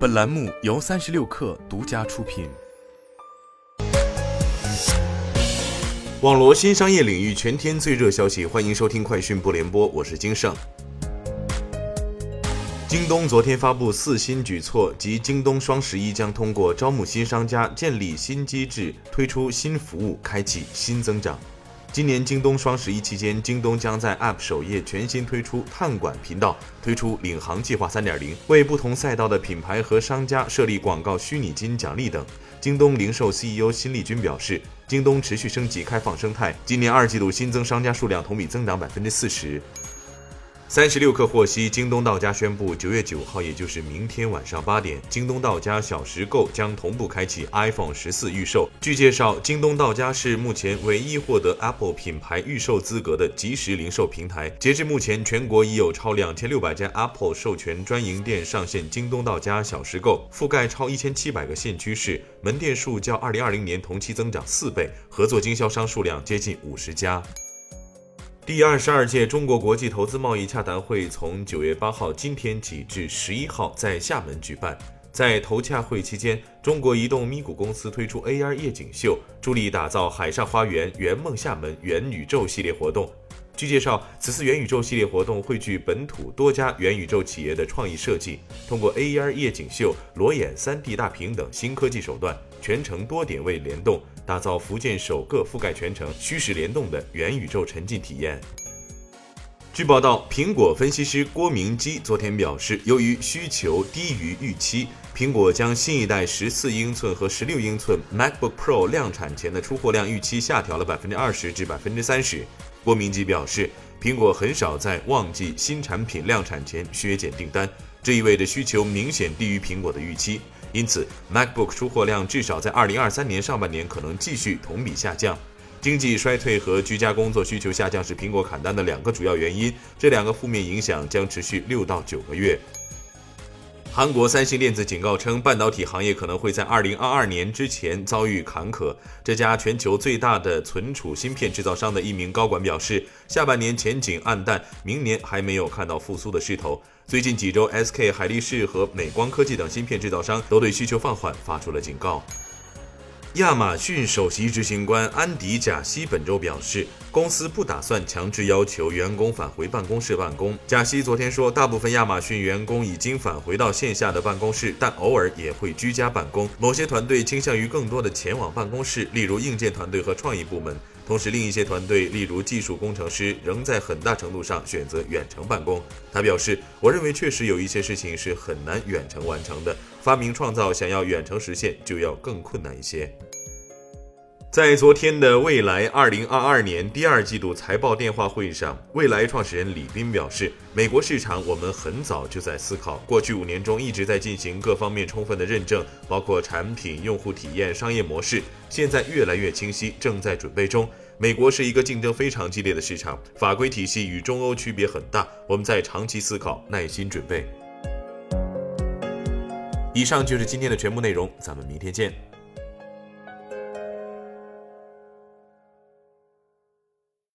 本栏目由三十六氪独家出品。网罗新商业领域全天最热消息，欢迎收听快讯不联播，我是金盛。京东昨天发布四新举措，即京东双十一将通过招募新商家、建立新机制、推出新服务，开启新增长。今年京东双十一期间，京东将在 App 首页全新推出探馆频道，推出领航计划3.0，为不同赛道的品牌和商家设立广告虚拟金奖励等。京东零售 CEO 辛立军表示，京东持续升级开放生态，今年二季度新增商家数量同比增长百分之四十。三十六氪获悉，京东到家宣布，九月九号，也就是明天晚上八点，京东到家小时购将同步开启 iPhone 十四预售。据介绍，京东到家是目前唯一获得 Apple 品牌预售资格的即时零售平台。截至目前，全国已有超两千六百家 Apple 授权专营店上线京东到家小时购，覆盖超一千七百个县区市，门店数较二零二零年同期增长四倍，合作经销商数量接近五十家。第二十二届中国国际投资贸易洽谈会从九月八号今天起至十一号在厦门举办。在投洽会期间，中国移动咪咕公司推出 AR 夜景秀，助力打造海上花园、圆梦厦门元宇宙系列活动。据介绍，此次元宇宙系列活动汇聚本土多家元宇宙企业的创意设计，通过 AR 夜景秀、裸眼 3D 大屏等新科技手段，全程多点位联动，打造福建首个覆盖全程虚实联动的元宇宙沉浸体验。据报道，苹果分析师郭明基昨天表示，由于需求低于预期，苹果将新一代十四英寸和十六英寸 MacBook Pro 量产前的出货量预期下调了百分之二十至百分之三十。郭明基表示，苹果很少在旺季新产品量产前削减订单，这意味着需求明显低于苹果的预期。因此，MacBook 出货量至少在2023年上半年可能继续同比下降。经济衰退和居家工作需求下降是苹果砍单的两个主要原因，这两个负面影响将持续六到九个月。韩国三星电子警告称，半导体行业可能会在二零二二年之前遭遇坎坷。这家全球最大的存储芯片制造商的一名高管表示，下半年前景暗淡，明年还没有看到复苏的势头。最近几周，SK 海力士和美光科技等芯片制造商都对需求放缓发出了警告。亚马逊首席执行官安迪·贾西本周表示，公司不打算强制要求员工返回办公室办公。贾西昨天说，大部分亚马逊员工已经返回到线下的办公室，但偶尔也会居家办公。某些团队倾向于更多的前往办公室，例如硬件团队和创意部门。同时，另一些团队，例如技术工程师，仍在很大程度上选择远程办公。他表示：“我认为确实有一些事情是很难远程完成的，发明创造想要远程实现就要更困难一些。”在昨天的未来二零二二年第二季度财报电话会议上，未来创始人李斌表示，美国市场我们很早就在思考，过去五年中一直在进行各方面充分的认证，包括产品、用户体验、商业模式，现在越来越清晰，正在准备中。美国是一个竞争非常激烈的市场，法规体系与中欧区别很大，我们在长期思考，耐心准备。以上就是今天的全部内容，咱们明天见。